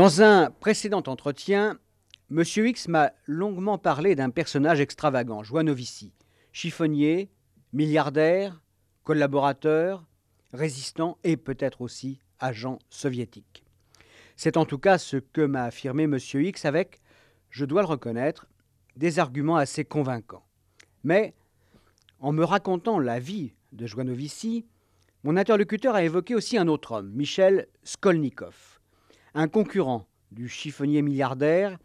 Dans un précédent entretien, M. X m'a longuement parlé d'un personnage extravagant, Joanovici, chiffonnier, milliardaire, collaborateur, résistant et peut-être aussi agent soviétique. C'est en tout cas ce que m'a affirmé M. X avec, je dois le reconnaître, des arguments assez convaincants. Mais, en me racontant la vie de Joanovici, mon interlocuteur a évoqué aussi un autre homme, Michel Skolnikov un concurrent du chiffonnier milliardaire,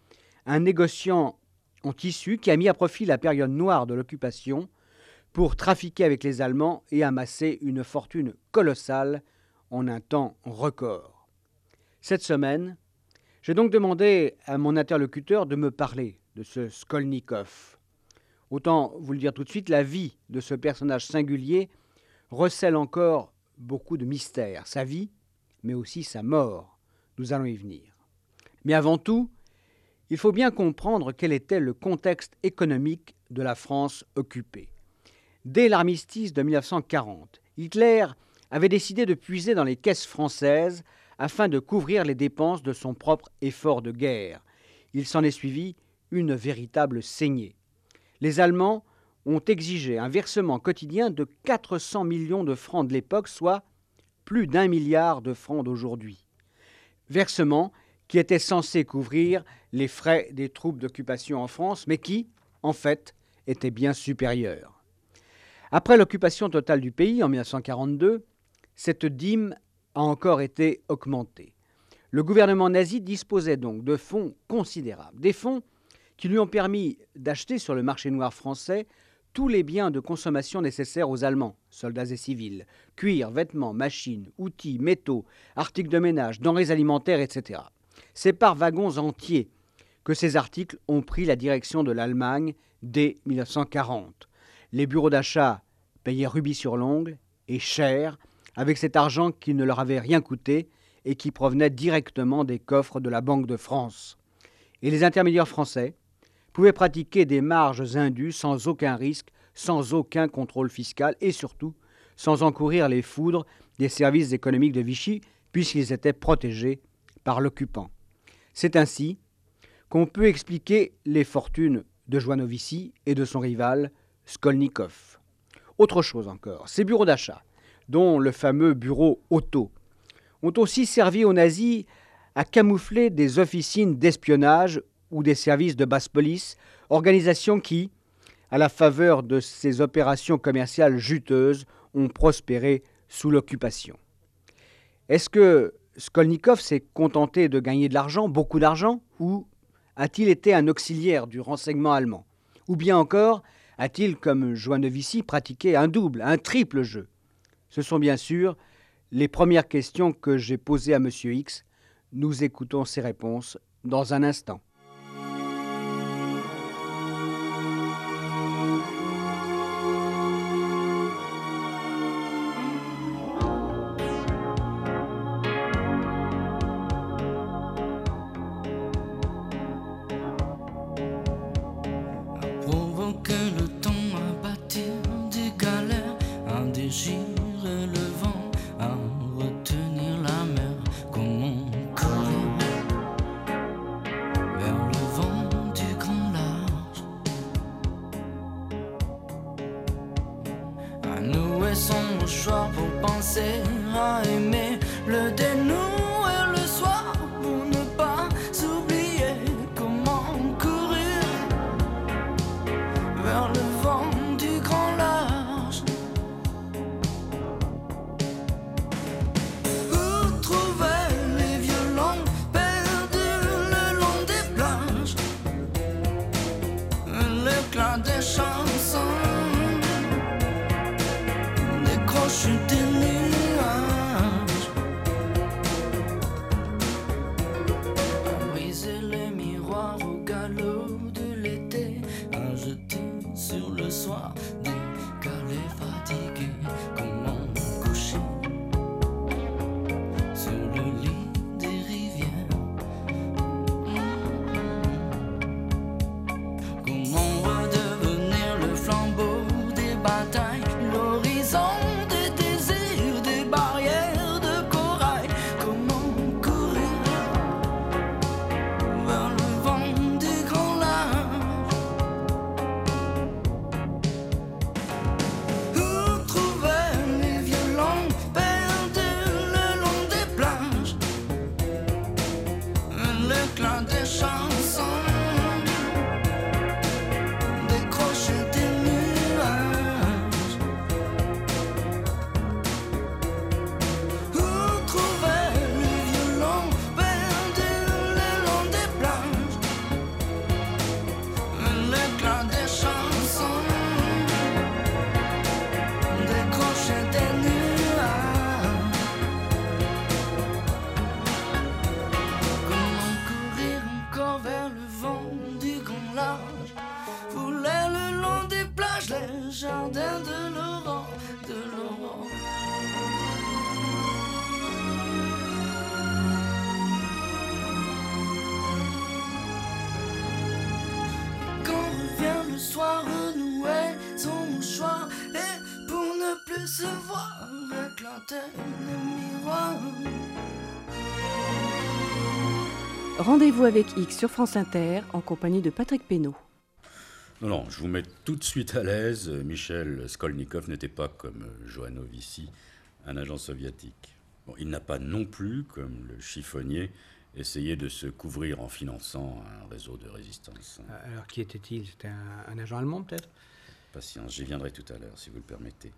un négociant en tissu qui a mis à profit la période noire de l'occupation pour trafiquer avec les Allemands et amasser une fortune colossale en un temps record. Cette semaine, j'ai donc demandé à mon interlocuteur de me parler de ce Skolnikov. Autant vous le dire tout de suite, la vie de ce personnage singulier recèle encore beaucoup de mystères. Sa vie, mais aussi sa mort. Nous allons y venir. Mais avant tout, il faut bien comprendre quel était le contexte économique de la France occupée. Dès l'armistice de 1940, Hitler avait décidé de puiser dans les caisses françaises afin de couvrir les dépenses de son propre effort de guerre. Il s'en est suivi une véritable saignée. Les Allemands ont exigé un versement quotidien de 400 millions de francs de l'époque, soit plus d'un milliard de francs d'aujourd'hui versement qui était censé couvrir les frais des troupes d'occupation en France, mais qui, en fait, était bien supérieur. Après l'occupation totale du pays en 1942, cette dîme a encore été augmentée. Le gouvernement nazi disposait donc de fonds considérables, des fonds qui lui ont permis d'acheter sur le marché noir français tous les biens de consommation nécessaires aux Allemands, soldats et civils, cuir, vêtements, machines, outils, métaux, articles de ménage, denrées alimentaires, etc. C'est par wagons entiers que ces articles ont pris la direction de l'Allemagne dès 1940. Les bureaux d'achat payaient rubis sur l'ongle et cher avec cet argent qui ne leur avait rien coûté et qui provenait directement des coffres de la Banque de France. Et les intermédiaires français, pouvait pratiquer des marges indues sans aucun risque, sans aucun contrôle fiscal et surtout sans encourir les foudres des services économiques de Vichy, puisqu'ils étaient protégés par l'occupant. C'est ainsi qu'on peut expliquer les fortunes de Joanovici et de son rival Skolnikov. Autre chose encore, ces bureaux d'achat, dont le fameux bureau auto, ont aussi servi aux nazis à camoufler des officines d'espionnage ou des services de basse police, organisation qui, à la faveur de ces opérations commerciales juteuses, ont prospéré sous l'occupation. Est-ce que Skolnikov s'est contenté de gagner de l'argent, beaucoup d'argent, ou a-t-il été un auxiliaire du renseignement allemand? Ou bien encore, a-t-il, comme Joannevici, pratiqué un double, un triple jeu? Ce sont bien sûr les premières questions que j'ai posées à M. X. Nous écoutons ses réponses dans un instant. Rendez-vous avec X sur France Inter en compagnie de Patrick Pénaud. Non, non, je vous mets tout de suite à l'aise. Michel Skolnikov n'était pas comme Johannovici, un agent soviétique. Bon, il n'a pas non plus, comme le chiffonnier, essayé de se couvrir en finançant un réseau de résistance. Alors qui était-il? C'était un, un agent allemand peut-être? Patience, j'y viendrai tout à l'heure, si vous le permettez.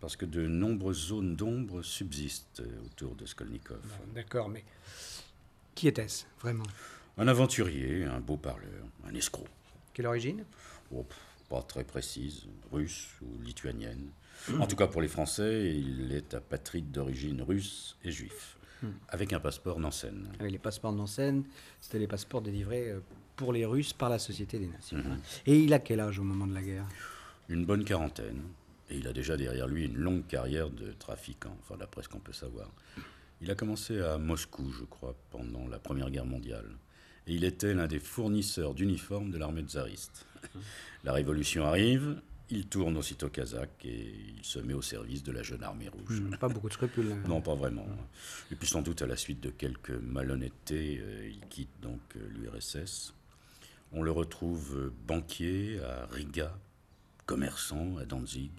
Parce que de nombreuses zones d'ombre subsistent autour de Skolnikov. Bon, D'accord, mais qui était-ce vraiment? Un aventurier, un beau parleur, un escroc. Quelle origine? Oh, pas très précise, russe ou lituanienne. En tout cas, pour les Français, il est apatride d'origine russe et juif, avec un passeport Nansen. Avec les passeports Nansen, c'était les passeports délivrés euh, pour les Russes par la Société des Nations. Mhm. Et il a quel âge au moment de la guerre? Une bonne quarantaine, et il a déjà derrière lui une longue carrière de trafiquant, enfin d'après ce qu'on peut savoir. Il a commencé à Moscou, je crois, pendant la Première Guerre mondiale. Et il était l'un des fournisseurs d'uniformes de l'armée tsariste. La révolution arrive, il tourne aussitôt kazakh et il se met au service de la jeune armée rouge. Hmm, Pas beaucoup de scrupules. hein. Non, pas vraiment. Et puis sans doute à la suite de quelques malhonnêtetés, euh, il quitte donc euh, l'URSS. On le retrouve euh, banquier à Riga, commerçant à Danzig,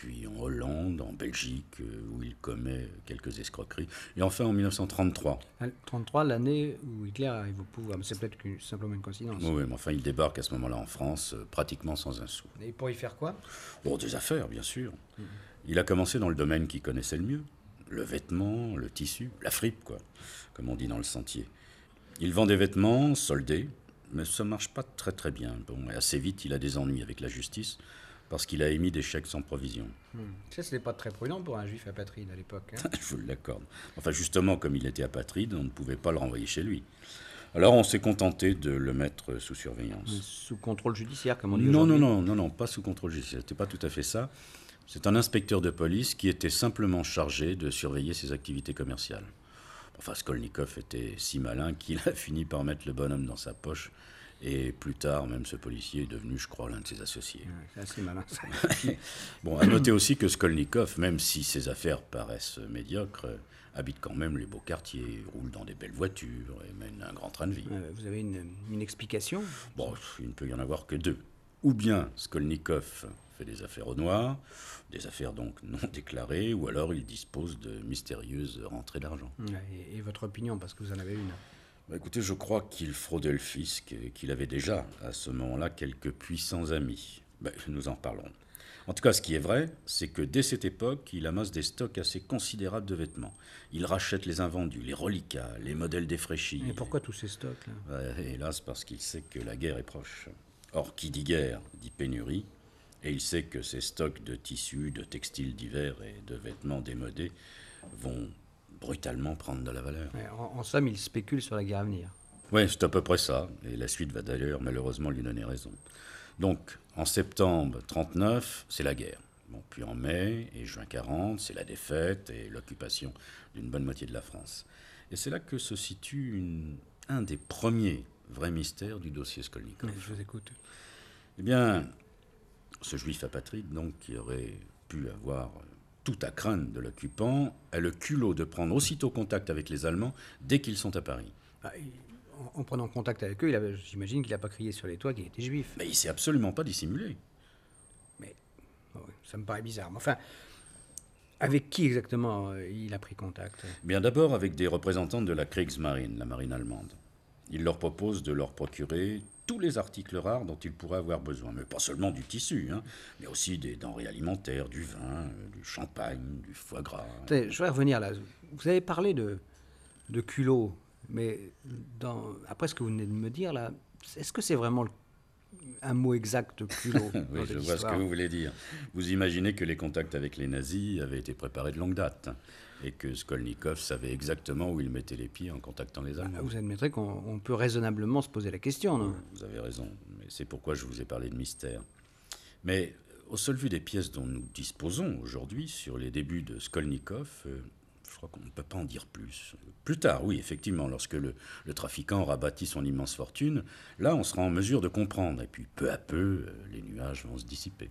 puis en Hollande, en Belgique, euh, où il commet quelques escroqueries. Et enfin en 1933. Ah, 33, l'année où Hitler arrive au pouvoir. Mais c'est peut-être simplement une coïncidence. Oui, mais enfin il débarque à ce moment-là en France, euh, pratiquement sans un sou. Et pour y faire quoi? Bon, des affaires, bien sûr. Il a commencé dans le domaine qu'il connaissait le mieux. Le vêtement, le tissu, la fripe, quoi, comme on dit dans le sentier. Il vend des vêtements soldés, mais ça marche pas très très bien. Bon, et assez vite, il a des ennuis avec la justice, parce qu'il a émis des chèques sans provision. Hmm. Ça, c'était pas très prudent pour un juif apatride à l'époque. hein. Je vous l'accorde. Enfin, justement, comme il était apatride, on ne pouvait pas le renvoyer chez lui. Alors, on s'est contenté de le mettre sous surveillance. Sous contrôle judiciaire, comme on dit Non, non, non, non, non, pas sous contrôle judiciaire. C'était pas tout à fait ça. C'est un inspecteur de police qui était simplement chargé de surveiller ses activités commerciales. Enfin, Skolnikov était si malin qu'il a fini par mettre le bonhomme dans sa poche. Et plus tard, même ce policier est devenu, je crois, l'un de ses associés. Ouais, C'est assez malin. ça. Bon, à noter aussi que Skolnikov, même si ses affaires paraissent médiocres, habite quand même les beaux quartiers, roule dans des belles voitures et mène un grand train de vie. Euh, Vous avez une, une explication? Bon, il ne peut y en avoir que deux. Ou bien Skolnikov fait des affaires au noir, des affaires donc non déclarées, ou alors il dispose de mystérieuses rentrées d'argent. Et votre opinion, parce que vous en avez une. Bah, écoutez, je crois qu'il fraudait le fisc et qu'il avait déjà, à ce moment-là, quelques puissants amis. Bah, nous en parlerons. En tout cas, ce qui est vrai, c'est que dès cette époque, il amasse des stocks assez considérables de vêtements. Il rachète les invendus, les reliquats, les modèles défraîchis. Et pourquoi tous ces stocks là? Ouais, hélas, parce qu'il sait que la guerre est proche. Or, qui dit guerre dit pénurie, et il sait que ces stocks de tissus, de textiles divers et de vêtements démodés vont brutalement prendre de la valeur. En, en somme, il spécule sur la guerre à venir. Oui, c'est à peu près ça, et la suite va d'ailleurs malheureusement lui donner raison. Donc, en septembre 39, c'est la guerre. Bon, puis en mai et juin 40, c'est la défaite et l'occupation d'une bonne moitié de la France. Et c'est là que se situe une- un des premiers vrais mystères du dossier Skolnikov. Je vous écoute. Eh bien, ce juif apatride, donc, qui aurait pu avoir tout à craindre de l'occupant, a le culot de prendre aussitôt contact avec les Allemands dès qu'ils sont à Paris. Bah, il- en, en prenant contact avec eux, j'imagine qu'il n'a pas crié sur les toits qu'il était juif. Mais il s'est absolument pas dissimulé. Ah ouais, ça me paraît bizarre. Mais enfin, avec qui exactement euh, il a pris contact? Bien d'abord avec des représentants de la Kriegsmarine, la marine allemande. Il leur propose de leur procurer tous les articles rares dont ils pourraient avoir besoin, mais pas seulement du tissu, hein, mais aussi des denrées alimentaires, du vin, euh, du champagne, du foie gras. Je voudrais revenir là. Vous avez parlé de, de culot, mais dans, après ce que vous venez de me dire là, est-ce que c'est vraiment le- un mot exact, culot dans Oui, je vois ce que vous voulez dire. Vous imaginez que les contacts avec les nazis avaient été préparés de longue date. Et que Skolnikov savait exactement où il mettait les pieds en contactant les Allemands. Vous admettrez qu'on peut raisonnablement se poser la question, non? Vous avez raison, mais c'est pourquoi je vous ai parlé de mystère. Mais au seul vu des pièces dont nous disposons aujourd'hui sur les débuts de Skolnikov, euh, je crois qu'on ne peut pas en dire plus. Plus tard, oui, effectivement, lorsque le, le, trafiquant aura bâti son immense fortune, là on sera en mesure de comprendre, et puis peu à peu, euh, les nuages vont se dissiper.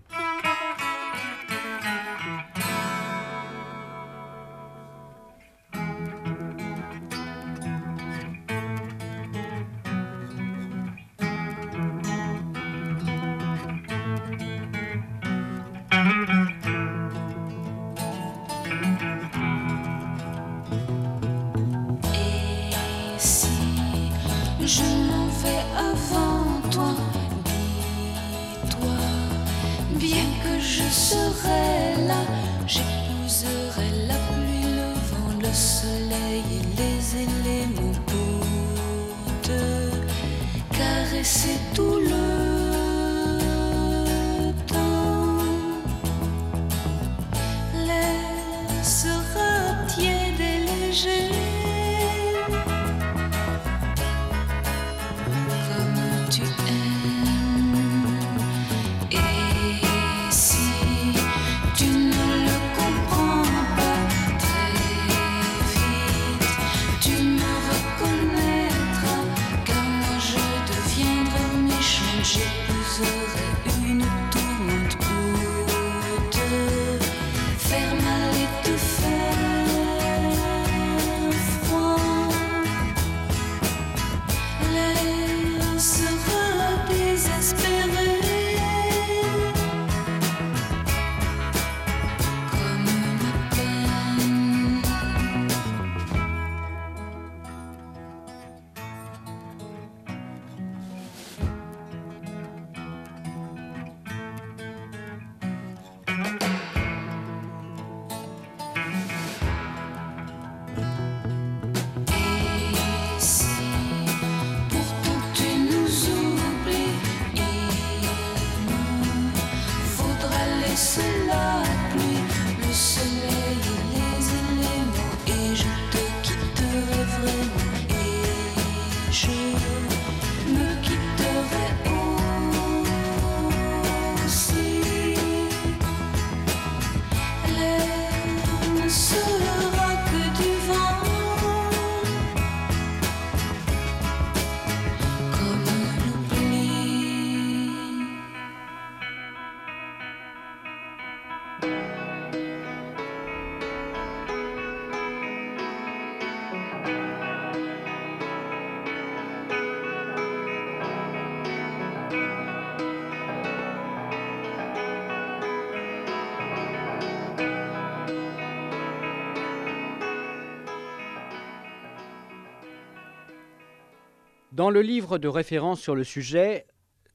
Dans le livre de référence sur le sujet,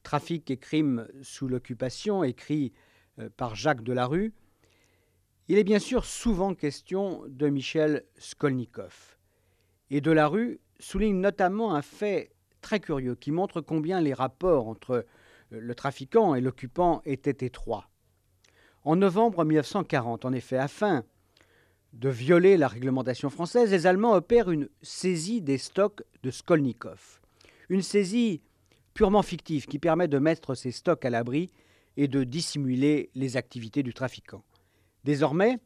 Trafic et crimes sous l'occupation, écrit euh, par Jacques Delarue, il est bien sûr souvent question de Michel Skolnikov. Et Delarue souligne notamment un fait très curieux qui montre combien les rapports entre euh, le trafiquant et l'occupant étaient étroits. En novembre 1940, en effet, afin de violer la réglementation française, les Allemands opèrent une saisie des stocks de Skolnikov. Une saisie purement fictive qui permet de mettre ces stocks à l'abri et de dissimuler les activités du trafiquant. Désormais,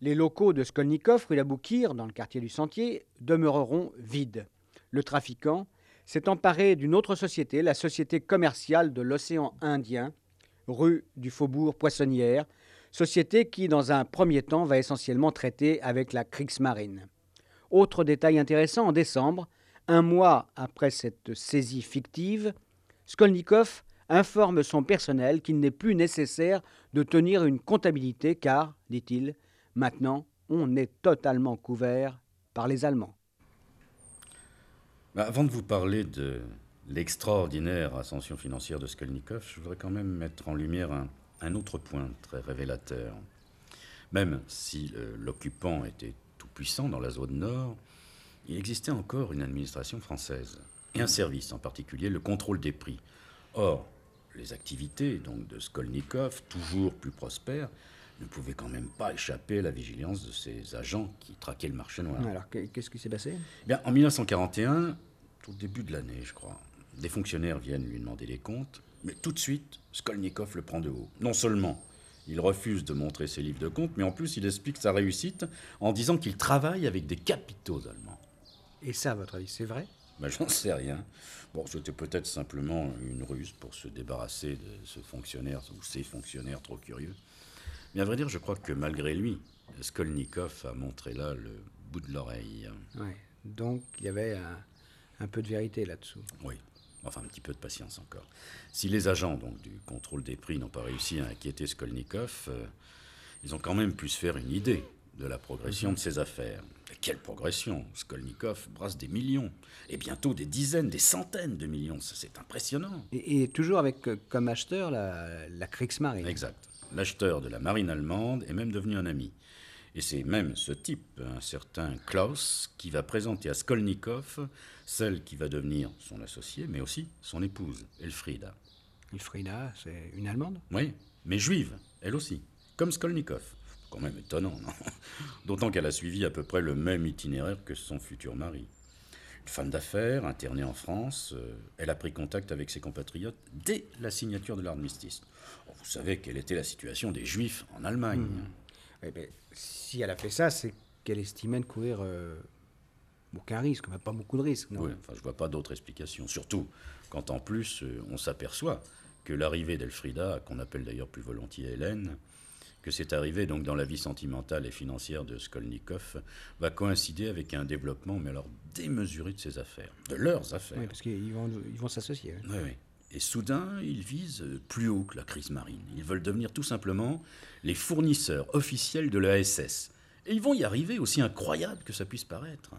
les locaux de Skolnikov, rue Laboukir, dans le quartier du Sentier, demeureront vides. Le trafiquant s'est emparé d'une autre société, la Société commerciale de l'océan Indien, rue du Faubourg Poissonnière, société qui, dans un premier temps, va essentiellement traiter avec la Kriegsmarine. Autre détail intéressant, en décembre, un mois après cette saisie fictive, Skolnikov informe son personnel qu'il n'est plus nécessaire de tenir une comptabilité car, dit-il, maintenant on est totalement couvert par les Allemands. Bah, avant de vous parler de l'extraordinaire ascension financière de Skolnikov, je voudrais quand même mettre en lumière un, un autre point très révélateur. Même si l'occupant était tout puissant dans la zone nord, il existait encore une administration française, et un service en particulier, le contrôle des prix. Or, les activités donc de Skolnikov, toujours plus prospères, ne pouvait quand même pas échapper à la vigilance de ces agents qui traquaient le marché noir. Alors, qu'est-ce qui s'est passé? Eh Bien, en 1941, au début de l'année, je crois, des fonctionnaires viennent lui demander des comptes, mais tout de suite, Skolnikov le prend de haut. Non seulement il refuse de montrer ses livres de comptes, mais en plus il explique sa réussite en disant qu'il travaille avec des capitaux allemands. Et ça, à votre avis, c'est vrai? Ben, J'en sais rien. Bon, c'était peut-être simplement une ruse pour se débarrasser de ce fonctionnaire ou ces fonctionnaires trop curieux. Mais à vrai dire, je crois que malgré lui, Skolnikov a montré là le bout de l'oreille. Oui, donc il y avait un, un peu de vérité là-dessous. Oui, enfin un petit peu de patience encore. Si les agents donc, du contrôle des prix n'ont pas réussi à inquiéter Skolnikov, euh, ils ont quand même pu se faire une idée de la progression de ses affaires. Quelle progression Skolnikov brasse des millions, et bientôt des dizaines, des centaines de millions. C'est impressionnant. Et, toujours avec euh, comme acheteur la, la Kriegsmarine. Exact. L'acheteur de la marine allemande est même devenu un ami. Et c'est même ce type, un certain Klaus, qui va présenter à Skolnikov celle qui va devenir son associée, mais aussi son épouse, Elfrida. Elfrida, c'est une Allemande? Oui, mais juive, elle aussi, comme Skolnikov. Quand même étonnant, non D'autant qu'elle a suivi à peu près le même itinéraire que son futur mari. Une femme d'affaires, internée en France, euh, elle a pris contact avec ses compatriotes dès la signature de l'armistice. Vous savez quelle était la situation des Juifs en Allemagne. Hmm. Eh ben, si elle a fait ça, c'est qu'elle estimait ne courir euh, aucun risque, pas beaucoup de risques. Oui, enfin, je vois pas d'autre explication. Surtout quand en plus euh, on s'aperçoit que l'arrivée d'Elfrida, qu'on appelle d'ailleurs plus volontiers Hélène, que c'est arrivé donc dans la vie sentimentale et financière de Skolnikov, va coïncider avec un développement, mais alors démesuré de ses affaires, de leurs affaires. Oui, parce qu'ils vont, ils vont s'associer. Oui, oui. Et soudain, ils visent plus haut que la crise marine. Ils veulent devenir tout simplement les fournisseurs officiels de la SS. Et ils vont y arriver, aussi incroyable que ça puisse paraître.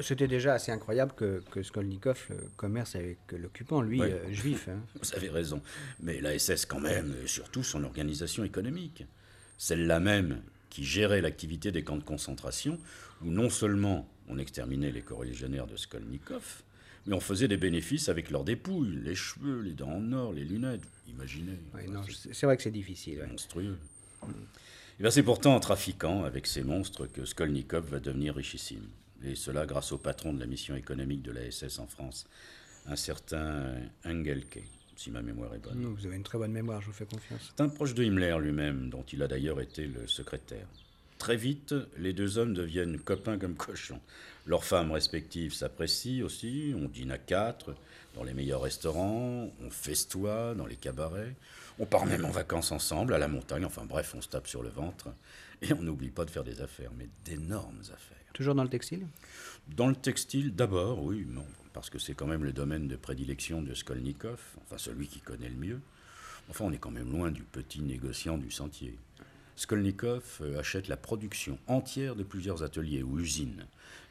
C'était déjà assez incroyable que, que Skolnikov commerce avec l'occupant, lui, euh, juif. Hein. Vous avez raison. Mais la SS, quand même, surtout son organisation économique. Celle-là même qui gérait l'activité des camps de concentration, où non seulement on exterminait les corréligionnaires de Skolnikov, mais on faisait des bénéfices avec leurs dépouilles, les cheveux, les dents en or, les lunettes. Imaginez. c'est vrai que c'est difficile. Monstrueux. Et eh c'est pourtant en trafiquant avec ces monstres que Skolnikov va devenir richissime. Et cela grâce au patron de la mission économique de la SS en France, un certain Engelke, si ma mémoire est bonne. Vous avez une très bonne mémoire, je vous fais confiance. C'est un proche de Himmler lui-même, dont il a d'ailleurs été le secrétaire. Très vite, les deux hommes deviennent copains comme cochons. Leurs femmes respectives s'apprécient aussi, on dîne à quatre, dans les meilleurs restaurants, on festoie dans les cabarets, on part même en vacances ensemble, à la montagne, enfin bref, on se tape sur le ventre, et on n'oublie pas de faire des affaires, mais d'énormes affaires. Toujours dans le textile Dans le textile, d'abord, oui, non, parce que c'est quand même le domaine de prédilection de Skolnikov, enfin celui qui connaît le mieux. Enfin, on est quand même loin du petit négociant du sentier. Skolnikov euh, achète la production entière de plusieurs ateliers ou usines,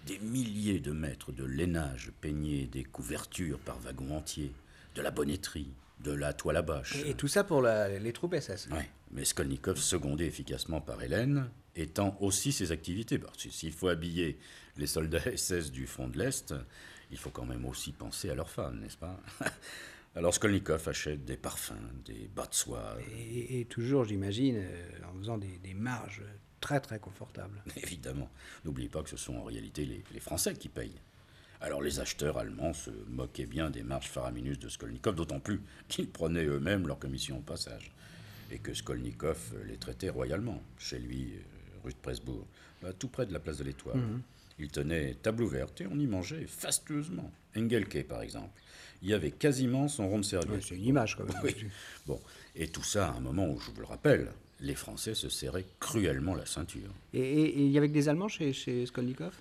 des milliers de mètres de lainage peigné, des couvertures par wagon entier, de la bonnetterie, de la toile à bâche. Et, tout ça pour les troupes SS Oui, mais Skolnikov, secondé efficacement par Hélène, étend aussi ses activités. S'il faut habiller les soldats SS du front de l'Est, il faut quand même aussi penser à leurs femmes, n'est-ce pas? Alors Skolnikov achète des parfums, des bas de soie. Et, toujours, j'imagine, euh, en faisant des, marges très très confortables. Évidemment. N'oubliez pas que ce sont en réalité les, Français qui payent. Alors les acheteurs allemands se moquaient bien des marges faramineuses de Skolnikov, d'autant plus qu'ils prenaient eux-mêmes leur commission au passage. Et que Skolnikov les traitait royalement, chez lui, euh, rue de Presbourg, tout près de la place de l'Étoile. Mhm. Il tenait table ouverte et on y mangeait fastueusement. Engelke, par exemple il y avait quasiment son rond de serviette. c'est une image, quand même. Bon. Et tout ça à un moment où, je vous le rappelle, les Français se serraient cruellement la ceinture. Et, il y avait que des Allemands chez, chez Skolnikov?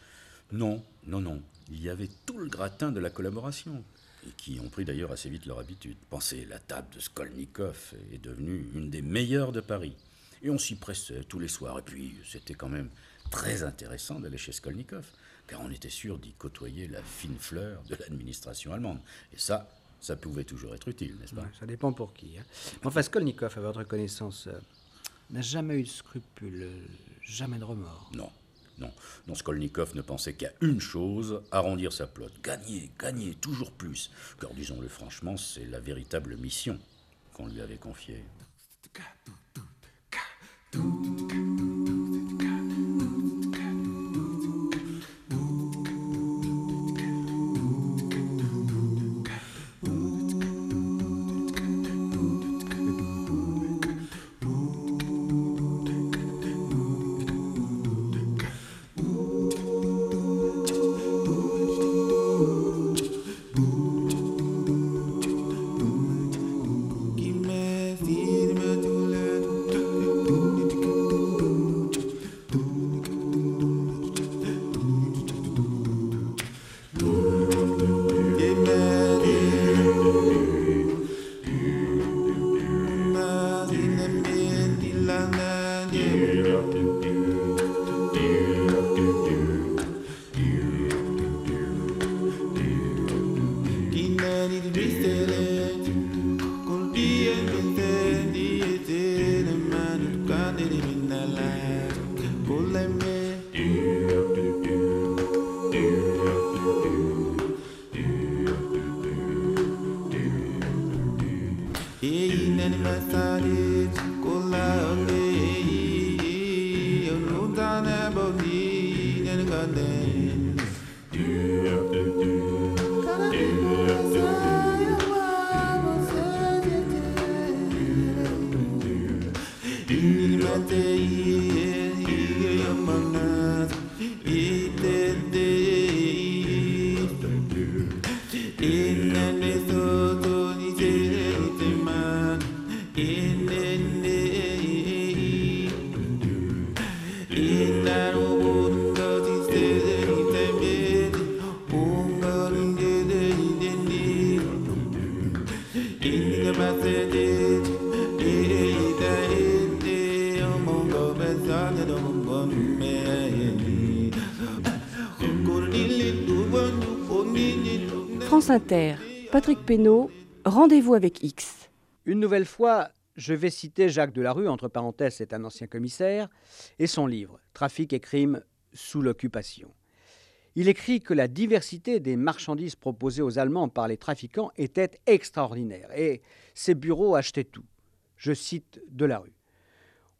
Non, non, non. Il y avait tout le gratin de la collaboration, et qui ont pris d'ailleurs assez vite leur habitude. Pensez, la table de Skolnikov est devenue une des meilleures de Paris. Et on s'y pressait tous les soirs. Et puis, c'était quand même très intéressant d'aller chez Skolnikov car on était sûr d'y côtoyer la fine fleur de l'administration allemande. Et ça, ça pouvait toujours être utile, n'est-ce pas? Ça dépend pour qui. Hein. Enfin, Skolnikov, à votre connaissance, euh, n'a jamais eu de scrupules, euh, jamais de remords. Non, non. Non, Skolnikov ne pensait qu'à une chose, arrondir sa plotte. Gagner, gagner, toujours plus. Car disons-le franchement, c'est la véritable mission qu'on lui avait confiée. Doo. eta Patrick Pénaud, Rendez-vous avec X. Une nouvelle fois, je vais citer Jacques Delarue, entre parenthèses, c'est un ancien commissaire, et son livre Trafic et crimes sous l'occupation. Il écrit que la diversité des marchandises proposées aux Allemands par les trafiquants était extraordinaire et ces bureaux achetaient tout. Je cite Delarue.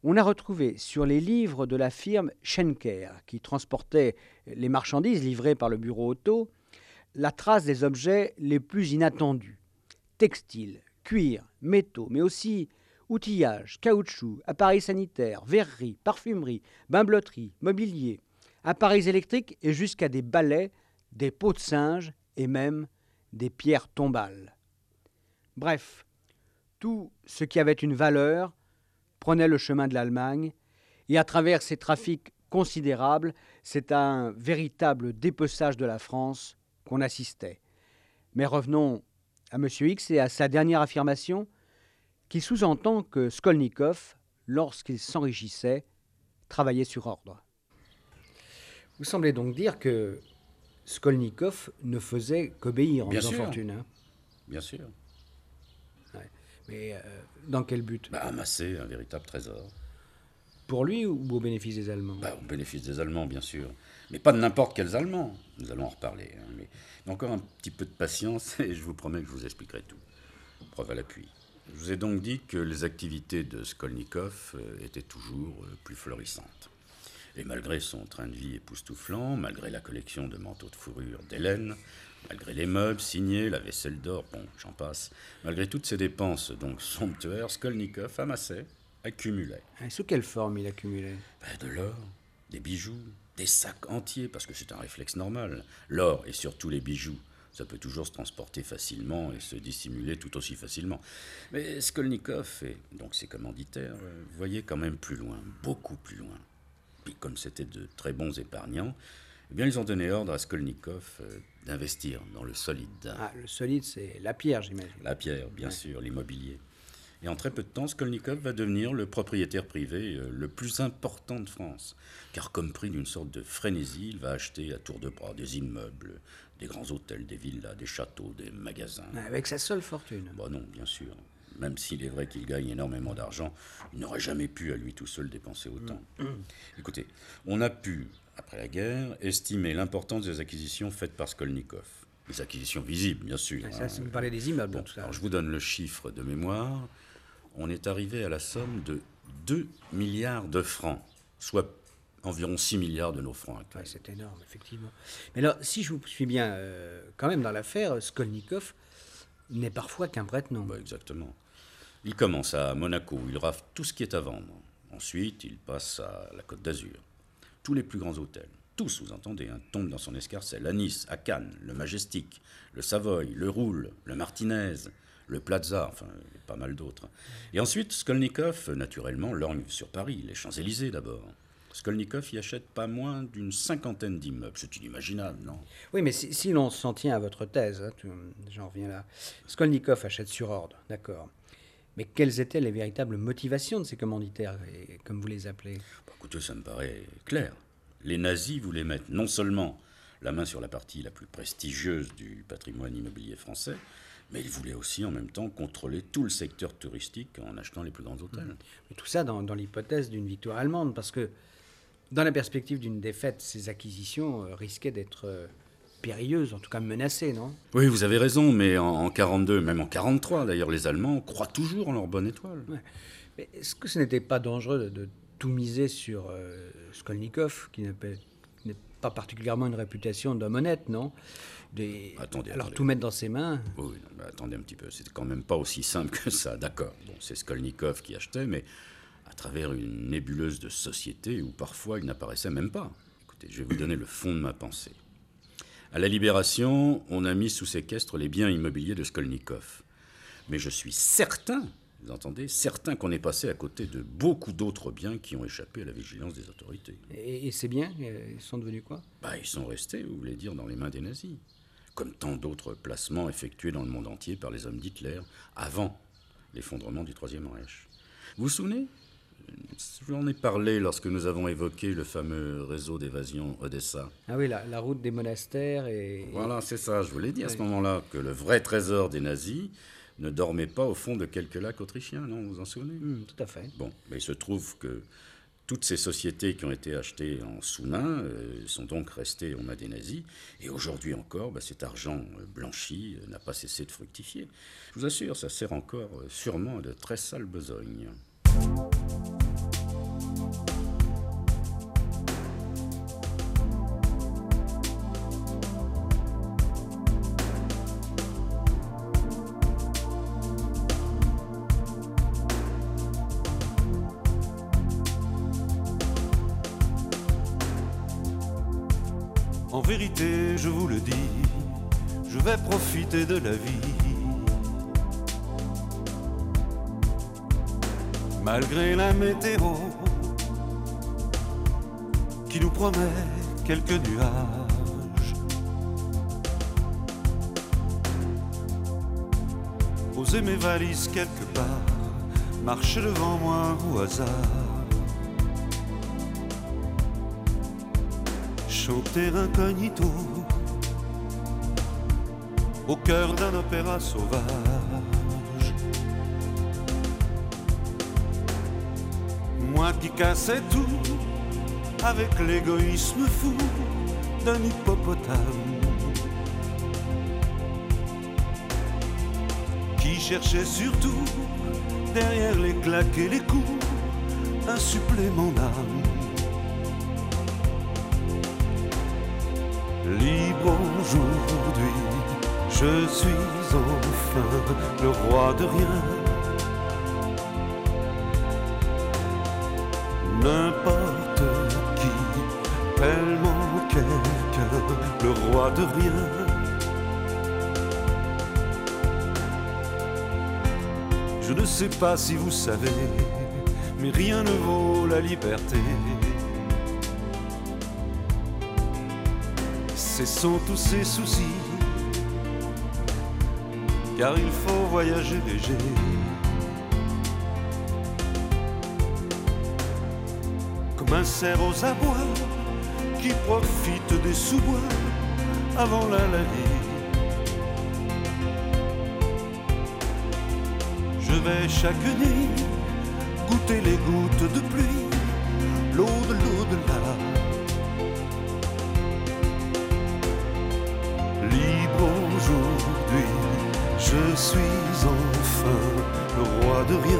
On a retrouvé sur les livres de la firme Schenker, qui transportait les marchandises livrées par le bureau auto, la trace des objets les plus inattendus textiles, cuir, métaux, mais aussi outillage, caoutchouc, appareils sanitaires, verreries, parfumerie, bain-blotterie, mobilier, appareils électriques et jusqu'à des balais, des pots de singe et même des pierres tombales. Bref, tout ce qui avait une valeur prenait le chemin de l'Allemagne, et à travers ces trafics considérables, c'est un véritable dépeçage de la France qu'on assistait. Mais revenons à M. X et à sa dernière affirmation, qui sous-entend que Skolnikov, lorsqu'il s'enrichissait, travaillait sur ordre. Vous semblez donc dire que Skolnikov ne faisait qu'obéir en faisant fortune. hein. Bien sûr. Mais euh, dans quel but? Bah, amasser un véritable trésor. Pour lui ou au bénéfice des Allemands? Bah, au bénéfice des Allemands, bien sûr. Mais pas de n'importe quels Allemands. Nous allons en reparler. hein, Mais encore un petit peu de patience et je vous promets que je vous expliquerai tout. Preuve à l'appui. Je vous ai donc dit que les activités de Skolnikov euh, étaient toujours euh, plus florissantes. Et malgré son train de vie époustouflant, malgré la collection de manteaux de fourrure d'Hélène, malgré les meubles signés, la vaisselle d'or, bon, j'en passe, malgré toutes ces dépenses donc somptuaires, Skolnikov amassait, accumulait. Et Sous quelle forme il accumulait? Ben, de l'or, des bijoux, des sacs entiers, parce que c'est un réflexe normal. L'or et surtout les bijoux, ça peut toujours se transporter facilement et se dissimuler tout aussi facilement. Mais Skolnikov et donc ses commanditaires euh, voyaient quand même plus loin, beaucoup plus loin. Puis comme c'était de très bons épargnants, eh bien ils ont donné ordre à Skolnikov euh, d'investir dans le solide. Ah, le solide, c'est la pierre, j'imagine. La pierre, bien Ouais. sûr, l'immobilier. Et en très peu de temps, Skolnikov va devenir le propriétaire privé euh, le plus important de France. Car comme pris d'une sorte de frénésie, il va acheter à tour de bras des immeubles, des grands hôtels, des villas, des châteaux, des magasins. Avec sa seule fortune. Bah non, bien sûr. Même s'il est vrai qu'il gagne énormément d'argent, il n'aurait jamais pu à lui tout seul dépenser autant. Écoutez, on a pu, après la guerre, estimer l'importance des acquisitions faites par Skolnikov. Les acquisitions visibles, bien sûr. Ah, Ça, hein. parlez des immeubles, Bon, tout ça. alors je vous donne le chiffre de mémoire. On est arrivé à la somme de 2 milliards de francs, soit environ 6 milliards de nos francs Ouais, actuels. c'est énorme, effectivement. Mais alors, si je vous suis bien, euh, quand même dans l'affaire, Skolnikov n'est parfois qu'un prête-nom. Bah, exactement. Il commence à Monaco, où il rafle tout ce qui est à vendre. Ensuite, il passe à la Côte d'Azur. Tous les plus grands hôtels, tous, vous entendez, hein, tombent dans son escarcelle. À Nice, à Cannes, le Majestic, le Savoy, le Roule, le Martinez, le Plaza, enfin, pas mal d'autres. Et ensuite, Skolnikov, naturellement, lorgne sur Paris, les Champs-Élysées d'abord. Skolnikov y achète pas moins d'une cinquantaine d'immeubles. C'est inimaginable, non? Oui, mais si, si l'on s'en tient à votre thèse, hein, j'en reviens là. Skolnikov achète sur ordre, d'accord. Mais quelles étaient les véritables motivations de ces commanditaires, et- comme vous les appelez? Bah, écoutez, ça me paraît clair. Les nazis voulaient mettre non seulement la main sur la partie la plus prestigieuse du patrimoine immobilier français, mais ils voulaient aussi en même temps contrôler tout le secteur touristique en achetant les plus grands hôtels. Mais Tout ça dans, dans l'hypothèse d'une victoire allemande, parce que dans la perspective d'une défaite, ces acquisitions euh, risquaient d'être euh, périlleuses, en tout cas menacées, non? Oui, vous avez raison, mais en, en 42, même en 43 d'ailleurs, les Allemands croient toujours en leur bonne étoile. Mais est-ce que ce n'était pas dangereux de, de tout miser sur euh, Skolnikov, qui n'a pas, particulièrement une réputation d'homme honnête, non Des- Attendez, Alors attendez. tout mettre dans ses mains Oui, non, mais attendez un petit peu, c'était quand même pas aussi simple que ça, d'accord. Bon, c'est Skolnikov qui achetait, mais à travers une nébuleuse de société où parfois il n'apparaissait même pas. Écoutez, je vais vous donner le fond de ma pensée. À la Libération, on a mis sous séquestre les biens immobiliers de Skolnikov. Mais je suis certain, vous entendez, certain qu'on est passé à côté de beaucoup d'autres biens qui ont échappé à la vigilance des autorités. Et, et c'est bien euh, Ils sont devenus quoi? Bah, ils sont restés, vous voulez dire, dans les mains des nazis. Comme tant d'autres placements effectués dans le monde entier par les hommes d'Hitler avant l'effondrement du Troisième Reich. Vous vous souvenez? Je vous en ai parlé lorsque nous avons évoqué le fameux réseau d'évasion Odessa. Ah oui, la, la route des monastères et... Voilà, c'est ça, je vous l'ai dit à ce moment-là, que le vrai trésor des nazis ne dormait pas au fond de quelques lacs autrichiens, non Vous vous en souvenez? Hmm, tout à fait. Bon, mais il se trouve que toutes ces sociétés qui ont été achetées en sous-main euh, sont donc restées aux mains des nazis. Et aujourd'hui encore, bah, cet argent euh, blanchi euh, n'a pas cessé de fructifier. Je vous assure, ça sert encore euh, sûrement à de très sales besognes. Météo qui nous promet quelques nuages. Poser mes valises quelque part, marcher devant moi au hasard. chanter incognito au cœur d'un opéra sauvage. Qui cassais tout avec l'égoïsme fou d'un hippopotame qui cherchait surtout derrière les claques et les coups un supplément d'âme. Libre aujourd'hui, je suis enfin le roi de rien. Sais pas si vous savez, mais rien ne vaut la liberté. Cessons tous ces soucis, car il faut voyager léger. Comme un cerf aux abois qui profite des sous-bois avant la lanée. Vais chaque nuit goûter les gouttes de pluie, l'eau de l'au-delà. Libre aujourd'hui, je suis enfin le roi de rien.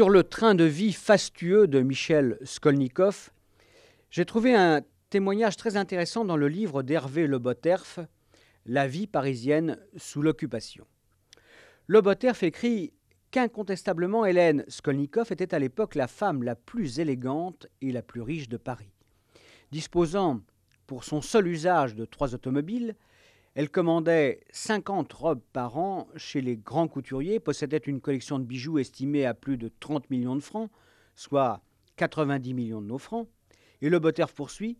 Sur le train de vie fastueux de Michel Skolnikov, j'ai trouvé un témoignage très intéressant dans le livre d'Hervé Leboterf, La vie parisienne sous l'occupation. Leboterf écrit qu'incontestablement Hélène Skolnikov était à l'époque la femme la plus élégante et la plus riche de Paris. Disposant pour son seul usage de trois automobiles, elle commandait 50 robes par an chez les grands couturiers, possédait une collection de bijoux estimée à plus de 30 millions de francs, soit 90 millions de nos francs, et le Boterf poursuit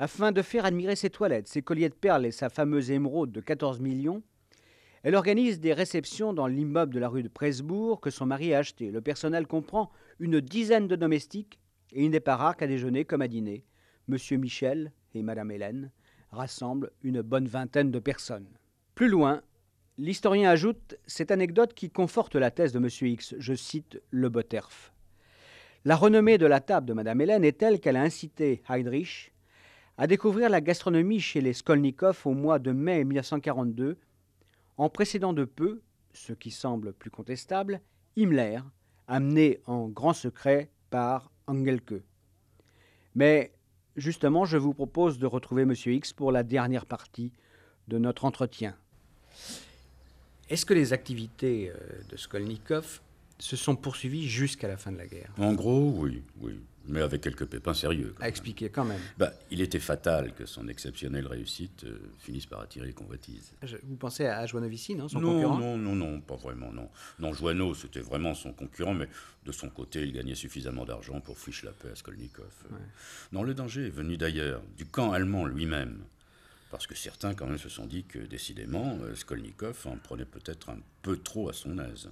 afin de faire admirer ses toilettes, ses colliers de perles et sa fameuse émeraude de 14 millions. Elle organise des réceptions dans l'immeuble de la rue de Presbourg que son mari a acheté. Le personnel comprend une dizaine de domestiques et il n'est pas rare qu'à déjeuner comme à dîner, Monsieur Michel et Madame Hélène rassemble une bonne vingtaine de personnes. Plus loin, l'historien ajoute cette anecdote qui conforte la thèse de M. X. Je cite Le Boterf. La renommée de la table de Mme Hélène est telle qu'elle a incité Heydrich à découvrir la gastronomie chez les Skolnikov au mois de mai 1942, en précédant de peu, ce qui semble plus contestable, Himmler, amené en grand secret par Engelke. Mais justement, je vous propose de retrouver M. X pour la dernière partie de notre entretien. Est-ce que les activités euh, de Skolnikov se sont poursuivies jusqu'à la fin de la guerre En gros, oui, oui. Mais avec quelques pépins sérieux. À expliquer quand même. Bah, il était fatal que son exceptionnelle réussite euh, finisse par attirer les convoitises. vous pensez à Joanovici, non Son non, concurrent Non, non, non, pas vraiment, non. Non, Joanneau, c'était vraiment son concurrent, mais de son côté, il gagnait suffisamment d'argent pour ficher la paix à Skolnikov. Non, le danger est venu d'ailleurs, du camp allemand lui-même. Parce que certains, quand même, se sont dit que, décidément, euh, Skolnikov en prenait peut-être un peu trop à son aise.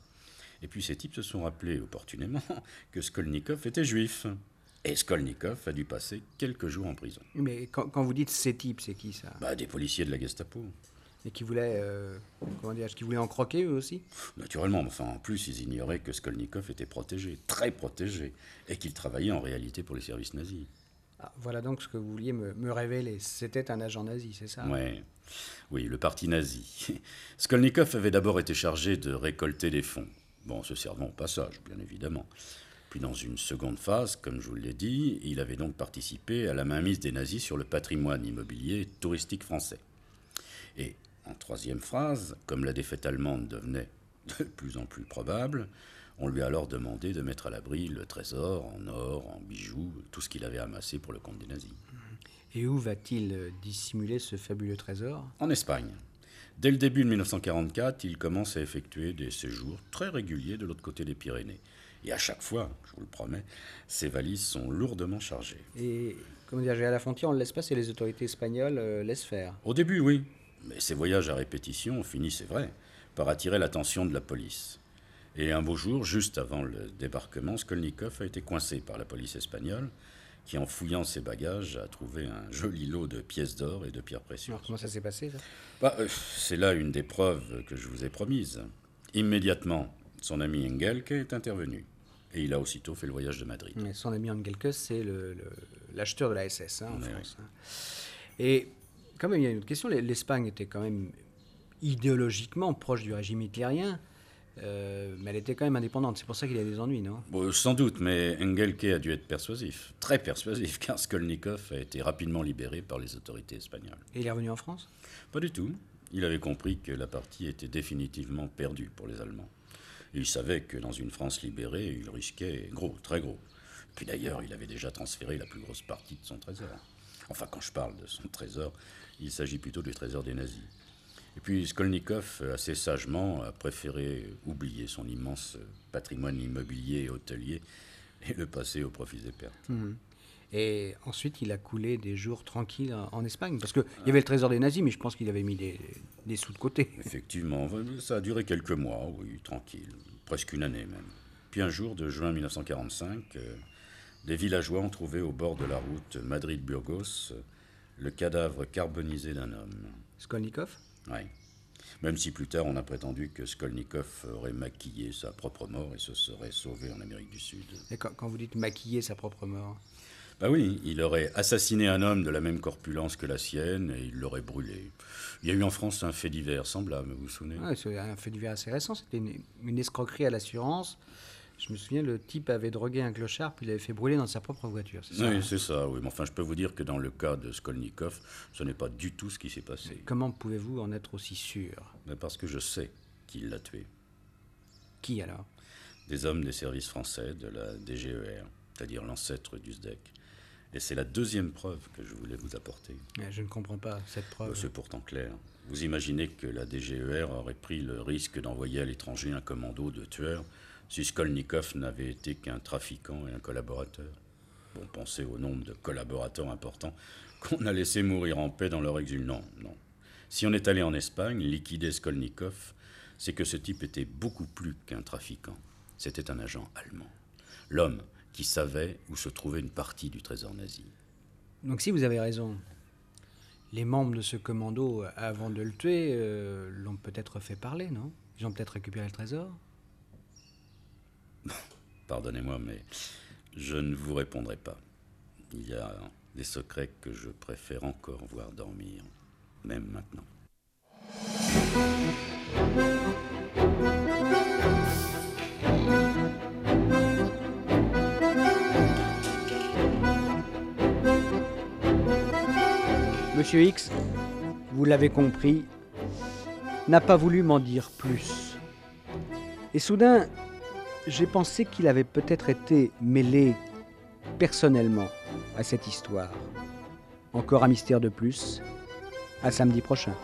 Et puis ces types se sont rappelés opportunément que Skolnikov était juif. Et Skolnikov a dû passer quelques jours en prison. Mais quand, vous dites ces types, c'est qui ça? Bah, Des policiers de la Gestapo. Et qui voulaient, euh, comment dire, qui voulaient en croquer eux aussi? Naturellement, enfin en plus ils ignoraient que Skolnikov était protégé, très protégé, et qu'il travaillait en réalité pour les services nazis. Ah, voilà donc ce que vous vouliez me, révéler. C'était un agent nazi, c'est ça? Ouais. Oui, le parti nazi. Skolnikov avait d'abord été chargé de récolter des fonds. Bon, se servant au passage, bien évidemment. Puis dans une seconde phase, comme je vous l'ai dit, il avait donc participé à la mainmise des nazis sur le patrimoine immobilier touristique français. Et en troisième phrase, comme la défaite allemande devenait de plus en plus probable, on lui a alors demandé de mettre à l'abri le trésor en or, en bijoux, tout ce qu'il avait amassé pour le compte des nazis. Et où va-t-il dissimuler ce fabuleux trésor? En Espagne. Dès le début de 1944, il commence à effectuer des séjours très réguliers de l'autre côté des Pyrénées. Et à chaque fois, je vous le promets, ces valises sont lourdement chargées. Et comment dire, à la frontière, on ne laisse pas si les autorités espagnoles euh, laissent faire Au début, oui. Mais ces voyages à répétition finissent, c'est vrai, par attirer l'attention de la police. Et un beau jour, juste avant le débarquement, Skolnikov a été coincé par la police espagnole, qui, en fouillant ses bagages, a trouvé un joli lot de pièces d'or et de pierres précieuses. Alors, comment ça s'est passé, bah, euh, C'est là une des preuves que je vous ai promises. Immédiatement, son ami Engelke est intervenu. Et il a aussitôt fait le voyage de Madrid. Mais son ami Engelke, c'est l'acheteur de la SS hein, en France. Hein. Et quand même, il y a une autre question. L'Espagne était quand même idéologiquement proche du régime hitlérien. Euh, mais elle était quand même indépendante. C'est pour ça qu'il y a des ennuis, non? Sans doute, mais Engelke a dû être persuasif, très persuasif, car Skolnikov a été rapidement libéré par les autorités espagnoles. Et il est revenu en France? Pas du tout. Il avait compris que la partie était définitivement perdue pour les Allemands. Il savait que dans une France libérée, il risquait gros, très gros. Puis d'ailleurs, il avait déjà transféré la plus grosse partie de son trésor. Enfin, quand je parle de son trésor, il s'agit plutôt du trésor des nazis. Et puis Skolnikov, assez sagement, a préféré oublier son immense patrimoine immobilier et hôtelier et le passer au profit des pertes. Mhm. Et ensuite, il a coulé des jours tranquilles en Espagne. Parce qu'il y avait le trésor des nazis, mais je pense qu'il avait mis des, sous de côté. Effectivement, ça a duré quelques mois, oui, tranquille. Presque une année même. Puis un jour de juin 1945, euh, des villageois ont trouvé au bord de la route Madrid-Burgos le cadavre carbonisé d'un homme. Skolnikov? Même si plus tard on a prétendu que Skolnikov aurait maquillé sa propre mort et se serait sauvé en Amérique du Sud. Et quand vous dites maquiller sa propre mort bah oui, il aurait assassiné un homme de la même corpulence que la sienne et il l'aurait brûlé. Il y a eu en France un fait divers semblable, vous vous souvenez? Oui, c'est un fait divers assez récent. C'était une, escroquerie à l'assurance Je me souviens, le type avait drogué un clochard, puis il avait fait brûler dans sa propre voiture. C'est ça Oui, hein c'est ça, oui. Mais enfin, je peux vous dire que dans le cas de Skolnikov, ce n'est pas du tout ce qui s'est passé. Comment pouvez-vous en être aussi sûr? Mais parce que je sais qui l'a tué. Qui alors? Des hommes des services français de la DGER, c'est-à-dire l'ancêtre du SDEC. Et c'est la deuxième preuve que je voulais vous apporter. Je ne comprends pas cette preuve. C'est pourtant clair. Vous imaginez que la DGER aurait pris le risque d'envoyer à l'étranger un commando de tueurs si Skolnikov n'avait été qu'un trafiquant et un collaborateur Bon, pensez au nombre de collaborateurs importants qu'on a laissés mourir en paix dans leur exil. Non, non. Si on est allé en Espagne liquider Skolnikov, c'est que ce type était beaucoup plus qu'un trafiquant. C'était un agent allemand. L'homme qui savait où se trouvait une partie du trésor nazi. Donc si vous avez raison, les membres de ce commando, avant de le tuer, euh, l'ont peut-être fait parler, non? Ils ont peut-être récupéré le trésor? Pardonnez-moi, mais je ne vous répondrai pas. Il y a des secrets que je préfère encore voir dormir, même maintenant. Monsieur X, vous l'avez compris, n'a pas voulu m'en dire plus. Et soudain, j'ai pensé qu'il avait peut-être été mêlé personnellement à cette histoire. Encore un mystère de plus. À samedi prochain.